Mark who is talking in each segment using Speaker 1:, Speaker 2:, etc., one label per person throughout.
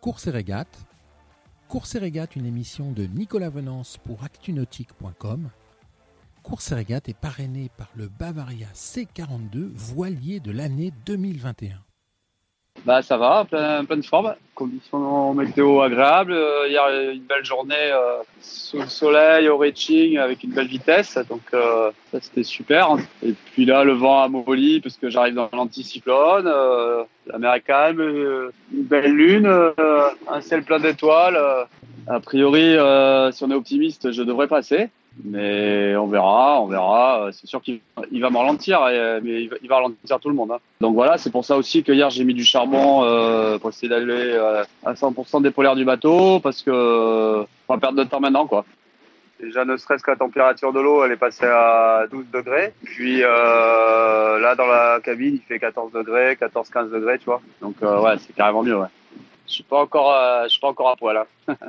Speaker 1: Course et régate. Course et régate, une émission de Nicolas Venance pour actunautique.com. Course et régate est parrainée par le Bavaria C42 voilier de l'année 2021.
Speaker 2: Bah ça va, plein, de forme. Conditions météo agréables. Euh, hier une belle journée euh, sous le soleil au reaching avec une belle vitesse, donc euh, ça c'était super. Et puis là le vent a molli parce que j'arrive dans l'anticyclone. Euh, la mer est calme, euh, une belle lune, euh, un ciel plein d'étoiles. a priori, si on est optimiste, je devrais passer. Mais on verra, on verra. C'est sûr qu'il il va me ralentir, et- mais il va, ralentir tout le monde. hein. Donc voilà, c'est pour ça aussi que hier j'ai mis du charbon euh, pour essayer d'aller euh, à 100% des polaires du bateau, parce que euh, on va perdre de temps maintenant, quoi. Déjà, ne serait-ce que la température de l'eau, elle est passée à 12 degrés. Puis euh, là, dans la cabine, il fait 14 degrés, 14-15 degrés, tu vois. Donc euh, ouais, c'est carrément mieux, ouais. Je suis pas euh, suis pas encore à poil. Hein.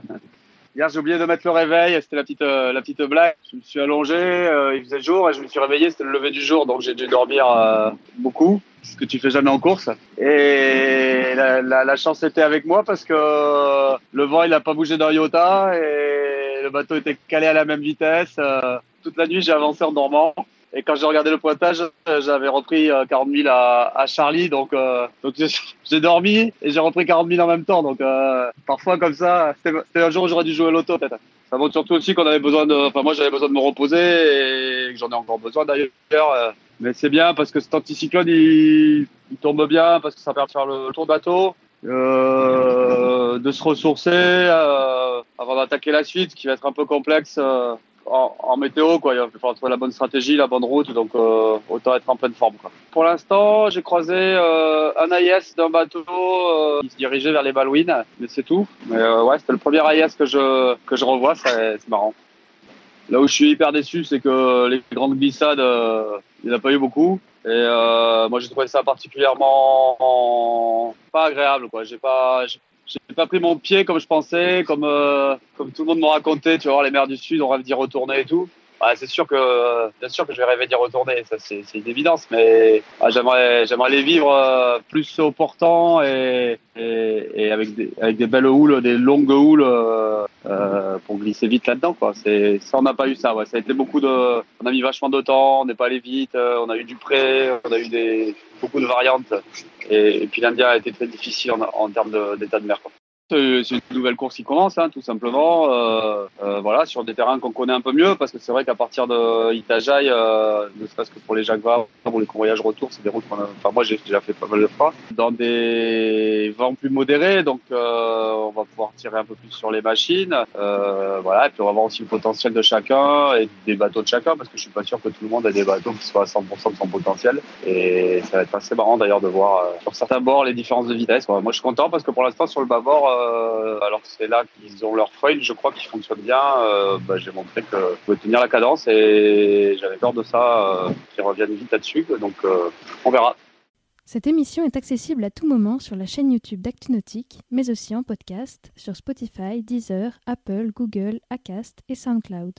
Speaker 2: Hier, j'ai oublié de mettre le réveil. C'était la petite, euh, la petite blague. Je me suis allongé, euh, il faisait jour et je me suis réveillé. C'était le lever du jour, donc j'ai dû dormir euh, beaucoup, ce que tu fais jamais en course. Et la, la, la chance était avec moi parce que euh, le vent, il a pas bougé d'un iota et le bateau était calé à la même vitesse. Euh, toute la nuit, j'ai avancé en dormant. Et quand j'ai regardé le pointage, euh, j'avais repris euh, 40 000 à, à Charlie, donc, euh, donc j'ai- dormi et j'ai repris 40 000 en même temps. Donc euh, parfois comme ça, c'était un jour où j'aurais dû jouer l'auto peut-être. Ça montre surtout aussi qu'on avait besoin de, enfin moi j'avais besoin de me reposer et que j'en ai encore besoin d'ailleurs. euh. Mais c'est bien parce que cet anticyclone il, il tombe bien parce que ça permet de faire le tour de bateau, euh, de se ressourcer euh, avant d'attaquer la suite, qui va être un peu complexe. En, météo, quoi. Il falloir trouver la bonne stratégie, la bonne route, donc euh, autant être en pleine forme. Quoi. Pour l'instant, j'ai croisé euh, un AIS d'un bateau euh, qui se dirigeait vers les Malouines, mais c'est tout. Mais euh, ouais, c'était le premier AIS que je que je revois, c'est c'est marrant. Là où je suis hyper déçu, c'est que les grandes glissades, euh, il n'y en a pas eu beaucoup. Et euh, moi, j'ai trouvé ça particulièrement pas agréable. Quoi. J'ai pas, j'ai pas pris mon pied comme je pensais, comme euh, comme tout le monde m'a raconté. Tu voir les mers du Sud, on rêve d'y retourner et tout. Ouais, c'est sûr que bien sûr que je vais rêver d'y retourner, ça c'est une évidence. Mais ah, j'aimerais j'aimerais les vivre euh, plus au portant et, et, et avec des avec des belles houles, des longues houles euh, euh, pour glisser vite là-dedans. Quoi. C'est ça on n'a pas eu ça. Ouais. Ça a été beaucoup de, on a mis vachement de temps, on n'est pas allé vite, euh, on a eu du prêt, on a eu des beaucoup de variantes. Et, puis l'Indien a été très difficile en, en termes de- d'état de, mer. quoi. C'est c'est une nouvelle course qui commence, hein, tout simplement. Euh, euh, voilà, sur des terrains qu'on connaît un peu mieux, parce que c'est vrai qu'à partir de Itajaï, euh, ne serait-ce que pour les Jacques Vabre, pour les convoyages retour, c'est des routes qu'on a. Enfin, moi, j'ai déjà fait pas mal de fois. Dans des vents plus modérés, donc euh, on va pouvoir tirer un peu plus sur les machines. Euh, voilà, et puis on va voir aussi le potentiel de chacun et des bateaux de chacun, parce que je suis pas sûr que tout le monde ait des bateaux qui soient à 100% de son potentiel. Et ça va être assez marrant d'ailleurs de voir euh, sur certains bords les différences de vitesse. Moi, je suis content parce que pour l'instant, sur le bâbord, euh, alors c'est là qu'ils ont leur foil, je crois qu'ils fonctionnent bien. Euh, bah, J'ai montré que je pouvais tenir la cadence et j'avais peur de ça, euh, qu'ils reviennent vite là-dessus. Donc, euh, on verra.
Speaker 3: Cette émission est accessible à tout moment sur la chaîne YouTube d'ActuNautique, mais aussi en podcast sur Spotify, Deezer, Apple, Google, Acast et SoundCloud.